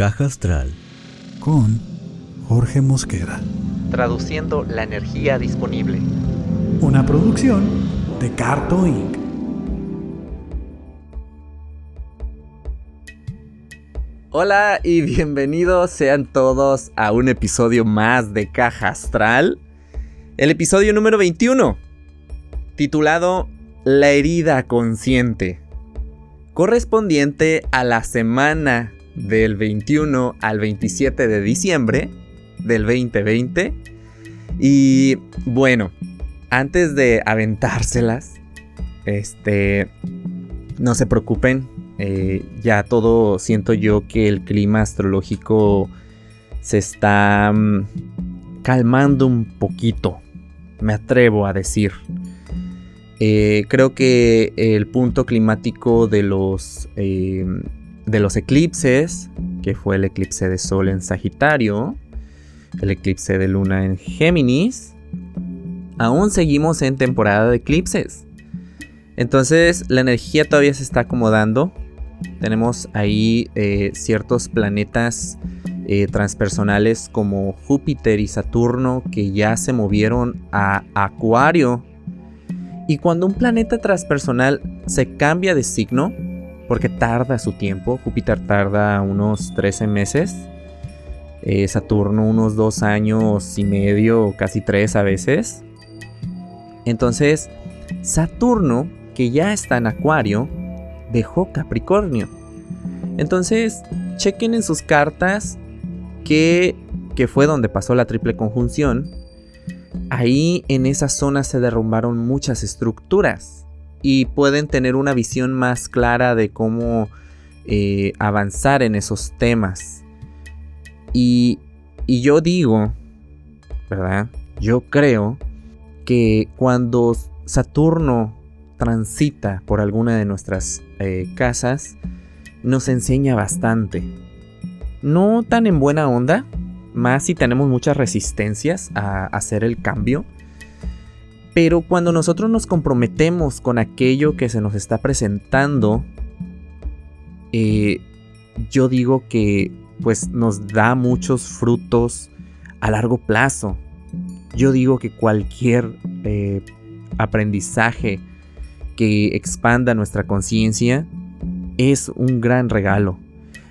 Caja Astral con Jorge Mosqueda. Traduciendo la energía disponible. Una producción de Carto Inc. Hola y bienvenidos sean todos a un episodio más de Caja Astral. El episodio número 21, titulado La herida consciente, correspondiente a la semana del 21 al 27 de diciembre del 2020. Y bueno, antes de aventárselas, este, no se preocupen, eh, ya todo siento yo que el clima astrológico se está mm, calmando un poquito, me atrevo a decir. Eh, creo que el punto climático de los eh, de los eclipses, que fue el eclipse de Sol en Sagitario, el eclipse de Luna en Géminis, aún seguimos en temporada de eclipses. Entonces la energía todavía se está acomodando. Tenemos ahí eh, ciertos planetas eh, transpersonales como Júpiter y Saturno que ya se movieron a Acuario. Y cuando un planeta transpersonal se cambia de signo, porque tarda su tiempo. Júpiter tarda unos 13 meses. Eh, Saturno unos 2 años y medio, casi 3 a veces. Entonces, Saturno, que ya está en Acuario, dejó Capricornio. Entonces, chequen en sus cartas que, que fue donde pasó la triple conjunción. Ahí en esa zona se derrumbaron muchas estructuras y pueden tener una visión más clara de cómo eh, avanzar en esos temas. Y, y yo digo, ¿verdad? Yo creo que cuando Saturno transita por alguna de nuestras eh, casas, nos enseña bastante. No tan en buena onda, más si tenemos muchas resistencias a hacer el cambio pero cuando nosotros nos comprometemos con aquello que se nos está presentando, eh, yo digo que pues nos da muchos frutos a largo plazo. Yo digo que cualquier eh, aprendizaje que expanda nuestra conciencia es un gran regalo.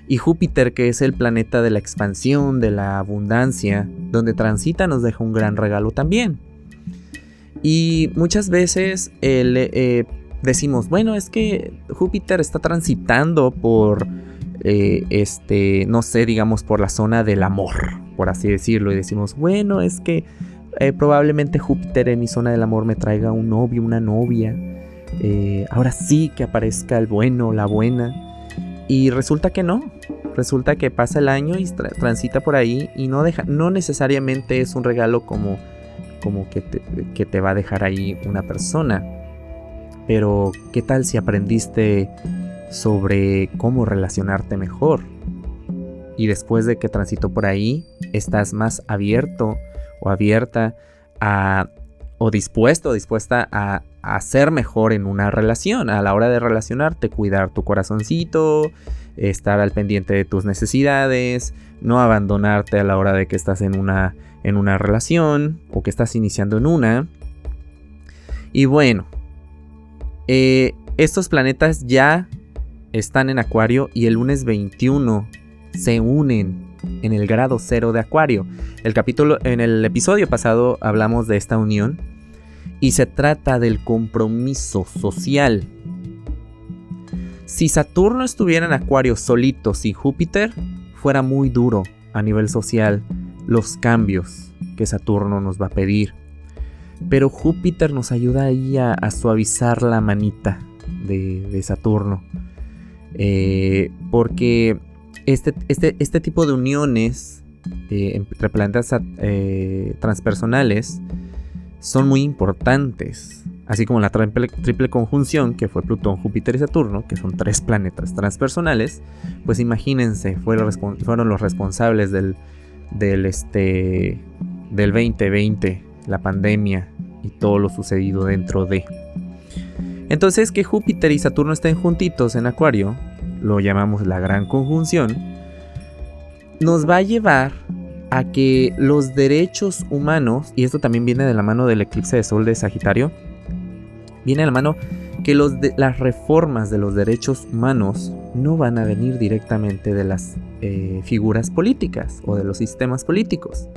Y Júpiter, que es el planeta de la expansión, de la abundancia, donde transita, nos deja un gran regalo también. Y muchas veces eh, decimos, bueno, es que Júpiter está transitando por, eh, este, no sé, digamos, por la zona del amor, por así decirlo. Y decimos, bueno, es que eh, probablemente Júpiter en mi zona del amor me traiga un novio, una novia. ahora sí que aparezca el bueno, la buena. Y resulta que no. Resulta que pasa el año y transita por ahí y no deja, no necesariamente es un regalo como como que te, va a dejar ahí una persona. Pero, ¿qué tal si aprendiste sobre cómo relacionarte mejor? Y después de que transito por ahí, estás más abierto o abierta a, o dispuesto o dispuesta a, a ser mejor en una relación. A la hora de relacionarte, cuidar tu corazoncito, estar al pendiente de tus necesidades, no abandonarte a la hora de que estás en una, en una relación o que estás iniciando en una. Y bueno, eh, estos planetas ya están en Acuario y el lunes 21 se unen en el grado cero de Acuario. El capítulo, en el episodio pasado hablamos de esta unión y se trata del compromiso social si Saturno estuviera en Acuario solito sin Júpiter, fuera muy duro a nivel social los cambios que Saturno nos va a pedir. Pero Júpiter nos ayuda ahí a, suavizar la manita de, Saturno. Eh, porque este, este, este, tipo de uniones eh, entre planetas eh, transpersonales son muy importantes así como la triple, conjunción que fue Plutón, Júpiter y Saturno, que son tres planetas transpersonales, pues imagínense, fueron, fueron los responsables del, del, este, del 2020, la pandemia y todo lo sucedido dentro de. Entonces que Júpiter y Saturno estén juntitos en Acuario, lo llamamos la gran conjunción, nos va a llevar a que los derechos humanos, y esto también viene de la mano del eclipse de sol de Sagitario, viene de la mano que las reformas de los derechos humanos no van a venir directamente de las eh, figuras políticas o de los sistemas políticos,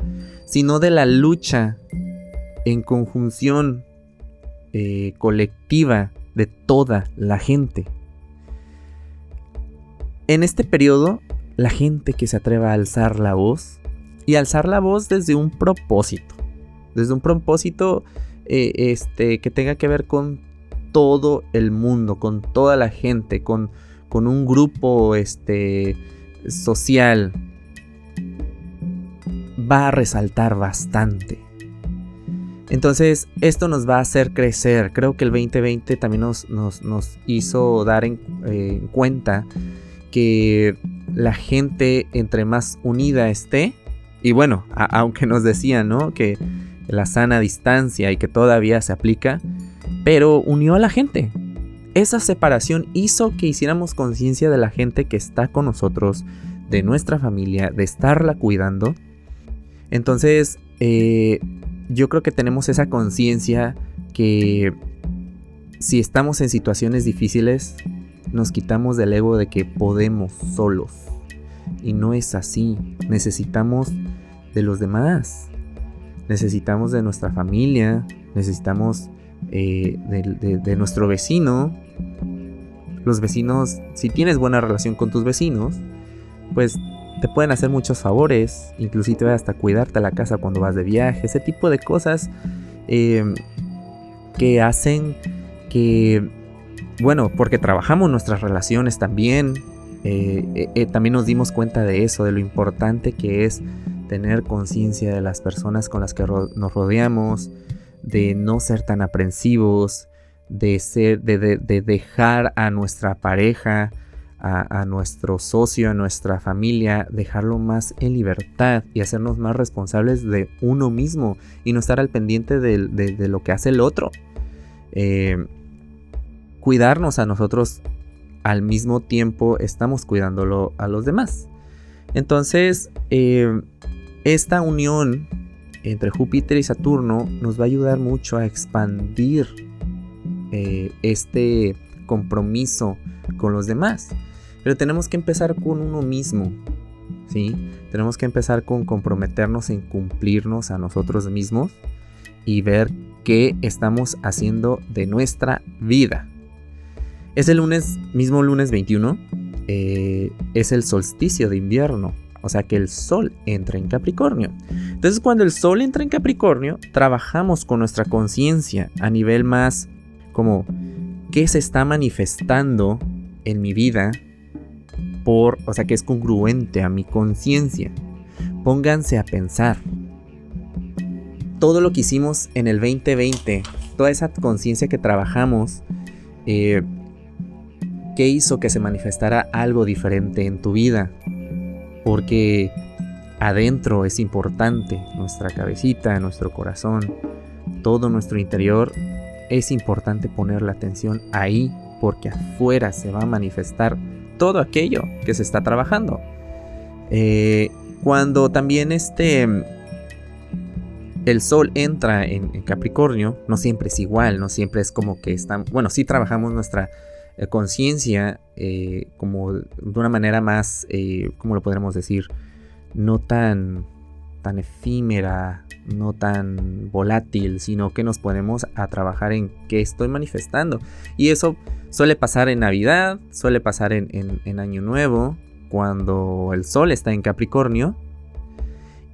sino de la lucha en conjunción eh, colectiva de toda la gente. En este periodo, la gente que se atreva a alzar la voz, y alzar la voz desde un propósito, desde un propósito eh, este, que tenga que ver con todo el mundo, con toda la gente, con, con un grupo este, social, va a resaltar bastante. Entonces, esto nos va a hacer crecer. Creo que el 2020 también nos, nos, hizo dar en, eh, cuenta que la gente entre más unida esté, y bueno, aunque nos decían, ¿no? Que la sana distancia y que todavía se aplica, pero unió a la gente. Esa separación hizo que hiciéramos conciencia de la gente que está con nosotros, de nuestra familia, de estarla cuidando. Entonces, eh, yo creo que tenemos esa conciencia que si estamos en situaciones difíciles, nos quitamos del ego de que podemos solos. Y no es así. Necesitamos de los demás. Necesitamos de nuestra familia. Necesitamos eh, de, nuestro vecino. Los vecinos, si tienes buena relación con tus vecinos, pues te pueden hacer muchos favores, inclusive hasta cuidarte la casa cuando vas de viaje, ese tipo de cosas em, que hacen que, bueno, porque trabajamos nuestras relaciones también, eh, eh, también nos dimos cuenta de eso, de lo importante que es tener conciencia de las personas con las que nos rodeamos, de no ser tan aprensivos, de, ser, de, dejar a nuestra pareja, a, nuestro socio, a nuestra familia, dejarlo más en libertad y hacernos más responsables de uno mismo y no estar al pendiente de, lo que hace el otro. Eh, cuidarnos a nosotros al mismo tiempo estamos cuidándolo a los demás. Entonces, eh, esta unión entre Júpiter y Saturno nos va a ayudar mucho a expandir eh, este compromiso con los demás. Pero tenemos que empezar con uno mismo. ¿sí? Tenemos que empezar con comprometernos en cumplirnos a nosotros mismos y ver qué estamos haciendo de nuestra vida. Es el lunes, mismo lunes 21, eh, es el solsticio de invierno. O sea que el Sol entra en Capricornio. Entonces cuando el Sol entra en Capricornio, trabajamos con nuestra conciencia a nivel más como qué se está manifestando en mi vida por, o sea, que es congruente a mi conciencia. Pónganse a pensar. Todo lo que hicimos en el 2020, toda esa conciencia que trabajamos, eh, ¿qué hizo que se manifestara algo diferente en tu vida? Porque adentro es importante, nuestra cabecita, nuestro corazón, todo nuestro interior, es importante poner la atención ahí porque afuera se va a manifestar todo aquello que se está trabajando. Eh, cuando también este el sol entra en, Capricornio, no siempre es igual, no siempre es como que están, bueno, sí trabajamos nuestra eh, conciencia eh, como de una manera más, eh, ¿cómo lo podríamos decir? No tan, tan efímera, no tan volátil, sino que nos ponemos a trabajar en qué estoy manifestando. Y eso suele pasar en Navidad, suele pasar en, en Año Nuevo, cuando el Sol está en Capricornio.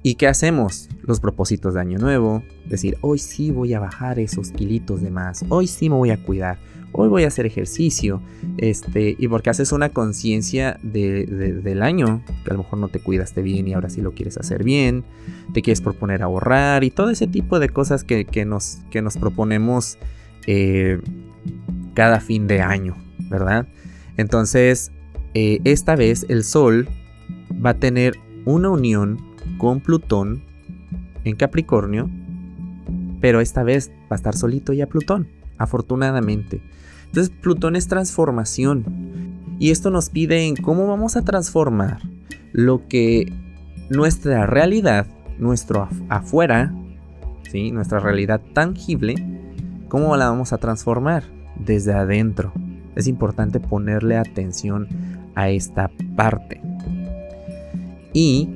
¿Y qué hacemos? Los propósitos de Año Nuevo. Decir, hoy sí voy a bajar esos kilitos de más. Hoy sí me voy a cuidar hoy voy a hacer ejercicio, este, y porque haces una conciencia del año, que a lo mejor no te cuidaste bien y ahora sí lo quieres hacer bien, te quieres proponer ahorrar y todo ese tipo de cosas que, nos, que nos proponemos eh, cada fin de año, ¿verdad? Entonces, eh, esta vez el Sol va a tener una unión con Plutón en Capricornio, pero esta vez va a estar solito ya Plutón, afortunadamente. Entonces Plutón es transformación. Y esto nos pide en cómo vamos a transformar lo que nuestra realidad, nuestro afuera, ¿sí? nuestra realidad tangible, ¿cómo la vamos a transformar? Desde adentro. Es importante ponerle atención a esta parte. Y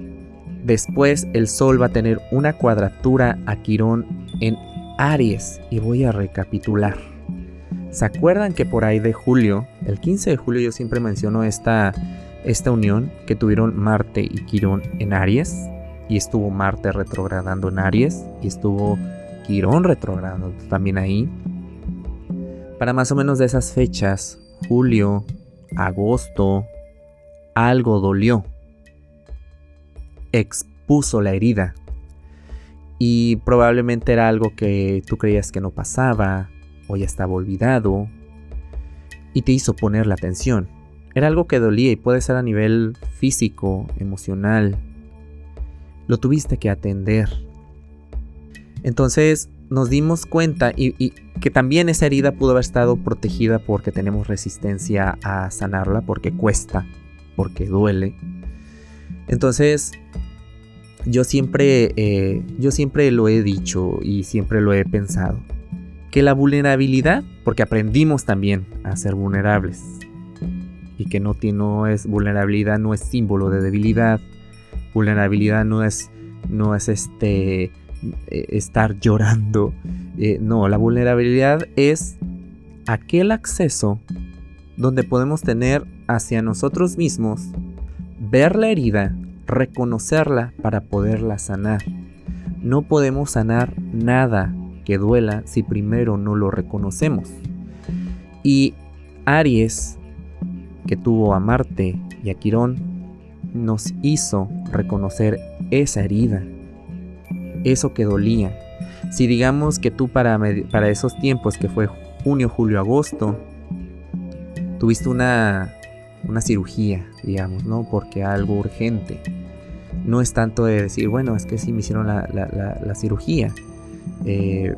después el Sol va a tener una cuadratura a Quirón en Aries. Y voy a recapitular. ¿Se acuerdan que por ahí de julio, el 15 de julio yo siempre menciono esta, esta unión que tuvieron Marte y Quirón en Aries? Y estuvo Marte retrogradando en Aries y estuvo Quirón retrogradando también ahí. Para más o menos de esas fechas, julio, agosto, algo dolió. Expuso la herida. Y probablemente era algo que tú creías que no pasaba, ya estaba olvidado, y te hizo poner la atención. Era algo que dolía y puede ser a nivel físico, emocional. Lo tuviste que atender. Entonces nos dimos cuenta y, y, que también esa herida pudo haber estado protegida porque tenemos resistencia a sanarla, porque cuesta, porque duele. Entonces yo siempre, eh, yo siempre lo he dicho y siempre lo he pensado que la vulnerabilidad, porque aprendimos también a ser vulnerables, y que no, no es vulnerabilidad, no es símbolo de debilidad, vulnerabilidad no es, no es este, eh, estar llorando, eh, no, la vulnerabilidad es aquel acceso donde podemos tener hacia nosotros mismos, ver la herida, reconocerla para poderla sanar. No podemos sanar nada que duela si primero no lo reconocemos. Y Aries, que tuvo a Marte y a Quirón, nos hizo reconocer esa herida, eso que dolía. Si digamos que tú para, para esos tiempos, que fue junio, julio, agosto, tuviste una, una cirugía, digamos, ¿no? Porque algo urgente. No es tanto de decir, bueno, es que sí me hicieron la, la cirugía eh,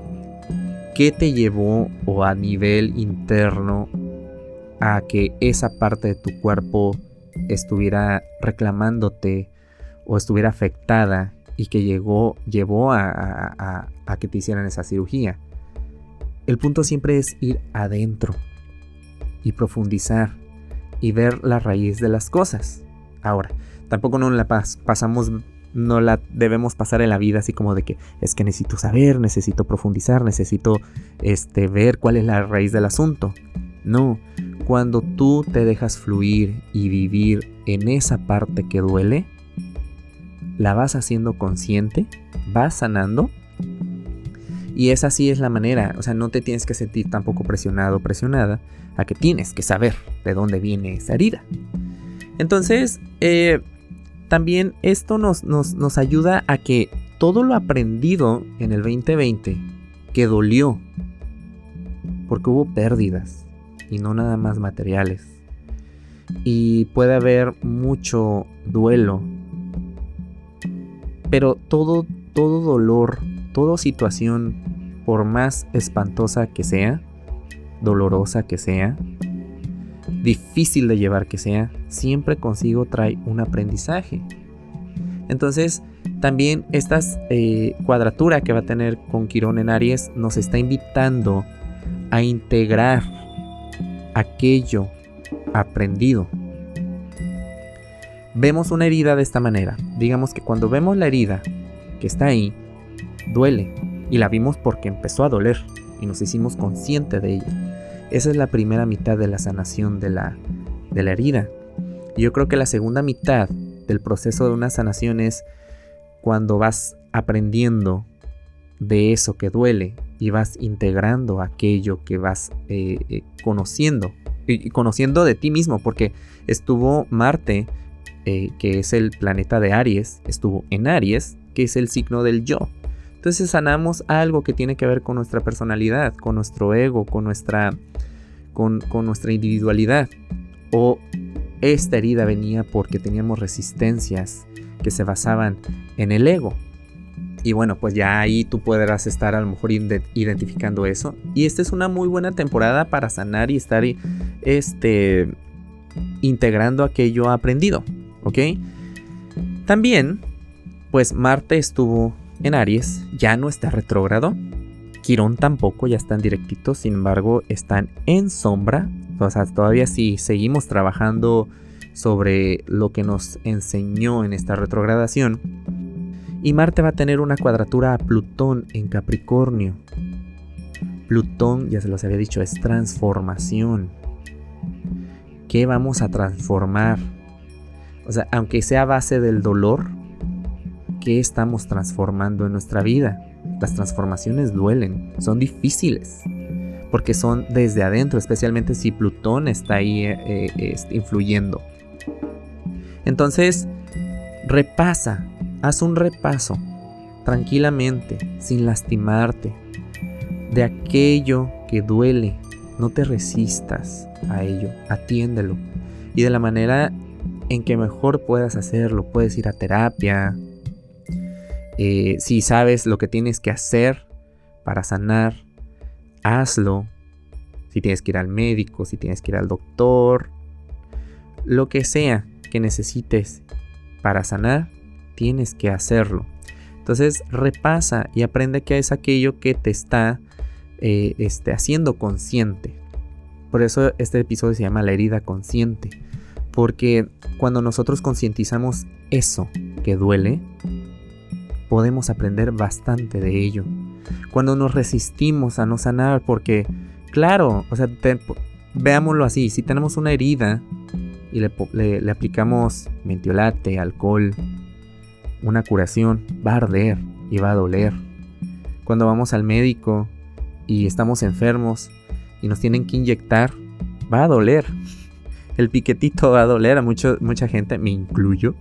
¿qué te llevó o a nivel interno a que esa parte de tu cuerpo estuviera reclamándote o estuviera afectada y que llegó, llevó a, que te hicieran esa cirugía? El punto siempre es ir adentro y profundizar y ver la raíz de las cosas. Ahora, tampoco nos la pasamos no la debemos pasar en la vida así como de que es que necesito saber, necesito profundizar, necesito este, ver cuál es la raíz del asunto. No, cuando tú te dejas fluir y vivir en esa parte que duele, la vas haciendo consciente, vas sanando. Y esa sí es la manera, o sea, no te tienes que sentir tampoco presionado o presionada a que tienes que saber de dónde viene esa herida. Entonces, eh, también esto nos, nos, ayuda a que todo lo aprendido en el 2020, que dolió, porque hubo pérdidas y no nada más materiales, y puede haber mucho duelo, pero todo, todo dolor, toda situación, por más espantosa que sea, dolorosa que sea, difícil de llevar que sea, siempre consigo trae un aprendizaje. Entonces, también esta eh, cuadratura que va a tener con Quirón en Aries nos está invitando a integrar aquello aprendido. Vemos una herida de esta manera. Digamos que cuando vemos la herida que está ahí, duele. Y la vimos porque empezó a doler y nos hicimos conscientes de ella. Esa es la primera mitad de la sanación de la, de la herida. Yo creo que la segunda mitad del proceso de una sanación es cuando vas aprendiendo de eso que duele y vas integrando aquello que vas eh, eh, conociendo y conociendo de ti mismo porque estuvo Marte eh, que es el planeta de Aries estuvo en Aries que es el signo del yo entonces sanamos algo que tiene que ver con nuestra personalidad, con nuestro ego, con nuestra, con, nuestra individualidad. O esta herida venía porque teníamos resistencias que se basaban en el ego. Y bueno, pues ya ahí tú podrás estar a lo mejor identificando eso. Y esta es una muy buena temporada para sanar y estar este, integrando aquello aprendido. ¿Ok? También pues Marte estuvo en Aries, ya no está retrógrado. Quirón tampoco, ya están directitos, sin embargo están en sombra. O sea, todavía sí seguimos trabajando sobre lo que nos enseñó en esta retrogradación. Y Marte va a tener una cuadratura a Plutón en Capricornio. Plutón, ya se los había dicho, es transformación. ¿Qué vamos a transformar? O sea, aunque sea base del dolor, ¿qué estamos transformando en nuestra vida? Las transformaciones duelen, son difíciles, porque son desde adentro, especialmente si Plutón está ahí eh, eh, influyendo. Entonces, repasa, haz un repaso, tranquilamente, sin lastimarte, de aquello que duele. No te resistas a ello, atiéndelo. Y de la manera en que mejor puedas hacerlo, puedes ir a terapia. Eh, si sabes lo que tienes que hacer para sanar, hazlo. Si tienes que ir al médico, si tienes que ir al doctor, lo que sea, que necesites para sanar, tienes que hacerlo. Entonces repasa y aprende que es aquello que te está eh, este, haciendo consciente. Por eso este episodio se llama La herida consciente. Porque cuando nosotros concientizamos eso que duele, podemos aprender bastante de ello. Cuando nos resistimos a no sanar, porque, claro, o sea, veámoslo así, si tenemos una herida y le, aplicamos mentiolate, alcohol, una curación, va a arder y va a doler. Cuando vamos al médico y estamos enfermos y nos tienen que inyectar, va a doler. El piquetito va a doler a mucho, mucha gente, me incluyo.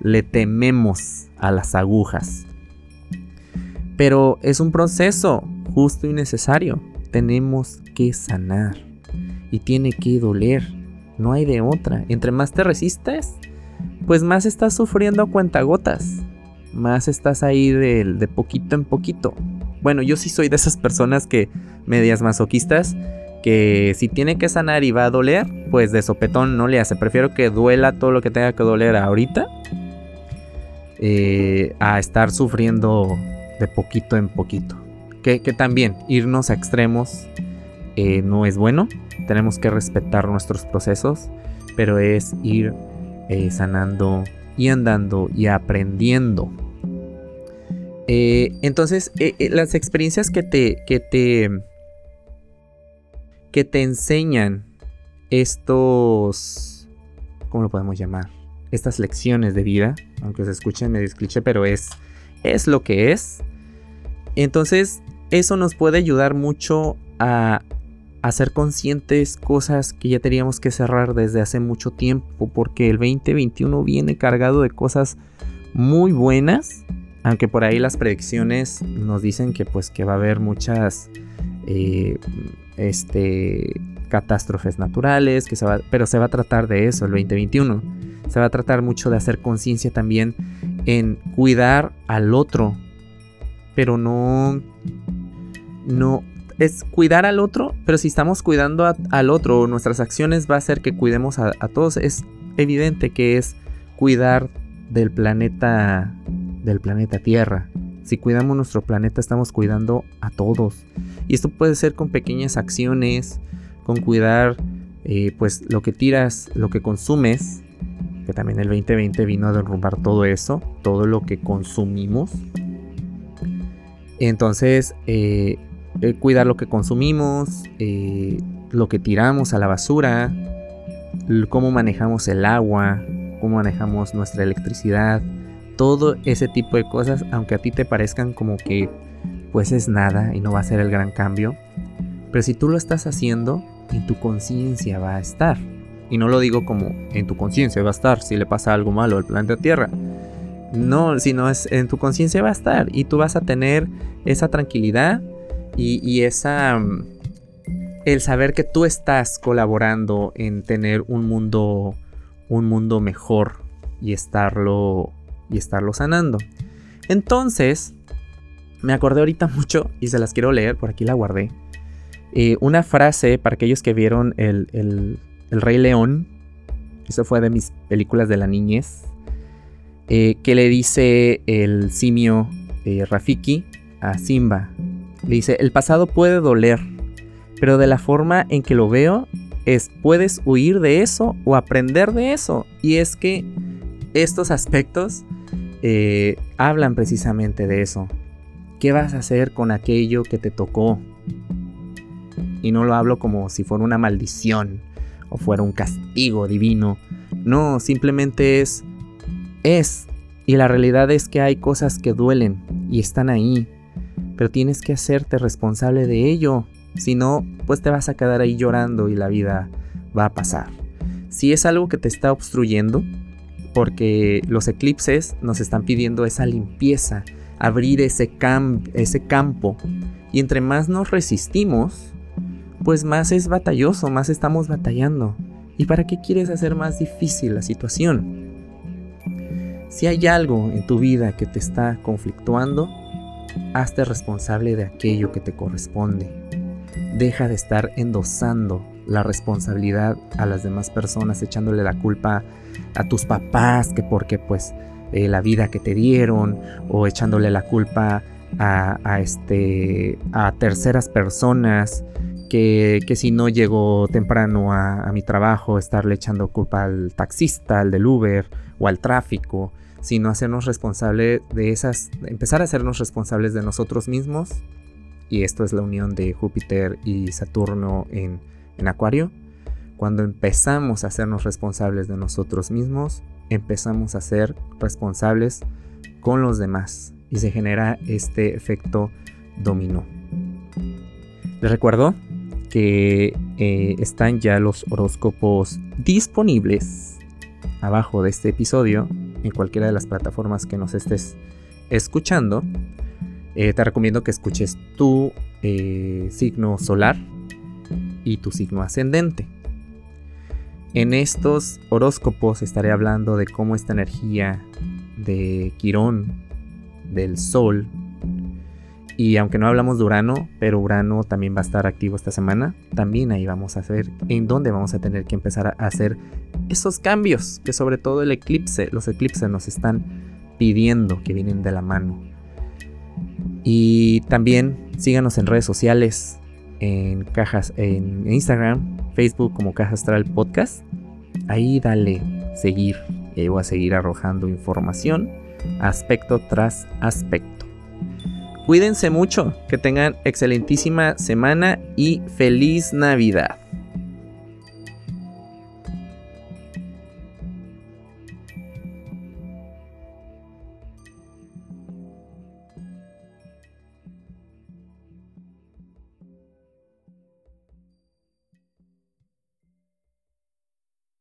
Le tememos a las agujas. Pero es un proceso justo y necesario. Tenemos que sanar. Y tiene que doler. No hay de otra. Entre más te resistes, pues más estás sufriendo a cuentagotas. Más estás ahí de, de poquito en poquito. Bueno, yo sí soy de esas personas que, medias masoquistas, que si tiene que sanar y va a doler, pues de sopetón no le hace. Prefiero que duela todo lo que tenga que doler ahorita eh, a estar sufriendo de poquito en poquito. Que, también irnos a extremos eh, no es bueno tenemos que respetar nuestros procesos, pero es ir eh, sanando y andando y aprendiendo. Entonces, las experiencias que te, que te, que te enseñan estos, ¿cómo lo podemos llamar? Estas lecciones de vida, aunque se escuchen medio cliché, pero es, es lo que es. Entonces, eso nos puede ayudar mucho a hacer conscientes cosas que ya teníamos que cerrar desde hace mucho tiempo, porque el 2021 viene cargado de cosas muy buenas, aunque por ahí las predicciones nos dicen que pues que va a haber muchas eh, este, catástrofes naturales, que pero se va a tratar de eso el 2021. Se va a tratar mucho de hacer conciencia también en cuidar al otro, pero no no es cuidar al otro, pero si estamos cuidando al otro, nuestras acciones va a hacer que cuidemos a, todos. Es evidente que es cuidar del planeta, del planeta Tierra. Si cuidamos nuestro planeta, estamos cuidando a todos. Y esto puede ser con pequeñas acciones, con cuidar, eh, pues lo que tiras, lo que consumes, que también el 2020 vino a derrumbar todo eso, todo lo que consumimos. Entonces, eh, eh, cuidar lo que consumimos, eh, lo que tiramos a la basura, cómo manejamos el agua, cómo manejamos nuestra electricidad, todo ese tipo de cosas, aunque a ti te parezcan como que pues es nada y no va a ser el gran cambio, pero si tú lo estás haciendo, en tu conciencia va a estar. Y no lo digo como en tu conciencia va a estar si le pasa algo malo al planeta Tierra. No, sino es en tu conciencia va a estar y tú vas a tener esa tranquilidad y, esa... Mm, el saber que tú estás colaborando en tener un mundo, un mundo mejor y estarlo, y estarlo sanando. Entonces, me acordé ahorita mucho y se las quiero leer, por aquí la guardé. Eh, una frase para aquellos que vieron el, el, Rey León. Eso fue de mis películas de la niñez. eh, que le dice el simio eh, Rafiki a Simba. Le dice, el pasado puede doler, pero de la forma en que lo veo es puedes huir de eso o aprender de eso. Y es que estos aspectos eh, hablan precisamente de eso. ¿Qué vas a hacer con aquello que te tocó? Y no lo hablo como si fuera una maldición o fuera un castigo divino. No, simplemente es... Es. Y la realidad es que hay cosas que duelen y están ahí. Pero tienes que hacerte responsable de ello. Si no, pues te vas a quedar ahí llorando y la vida va a pasar. Si es algo que te está obstruyendo, porque los eclipses nos están pidiendo esa limpieza, abrir ese, ese campo. Y entre más nos resistimos, pues más es batalloso, más estamos batallando. ¿Y para qué quieres hacer más difícil la situación? Si hay algo en tu vida que te está conflictuando, hazte responsable de aquello que te corresponde. Deja de estar endosando la responsabilidad a las demás personas, echándole la culpa a tus papás, que porque pues eh, la vida que te dieron, o echándole la culpa a, este, a terceras personas, que, si no llego temprano a, mi trabajo, estarle echando culpa al taxista, al del Uber o al tráfico, sino hacernos responsables de esas, empezar a hacernos responsables de nosotros mismos. Y esto es la unión de Júpiter y Saturno en en Acuario, cuando empezamos a hacernos responsables de nosotros mismos, empezamos a ser responsables con los demás y se genera este efecto dominó. Les recuerdo que eh, están ya los horóscopos disponibles abajo de este episodio en cualquiera de las plataformas que nos estés escuchando. Eh, te recomiendo que escuches tu eh, signo solar y tu signo ascendente. En estos horóscopos estaré hablando de cómo esta energía de Quirón, del Sol, y aunque no hablamos de Urano, pero Urano también va a estar activo esta semana, también ahí vamos a ver en dónde vamos a tener que empezar a hacer esos cambios que sobre todo el eclipse, los eclipses nos están pidiendo que vienen de la mano. Y también síganos en redes sociales, en cajas en Instagram, Facebook como Caja Astral Podcast. Ahí dale seguir y ahí voy a seguir arrojando información aspecto tras aspecto. Cuídense mucho, que tengan excelentísima semana y feliz Navidad.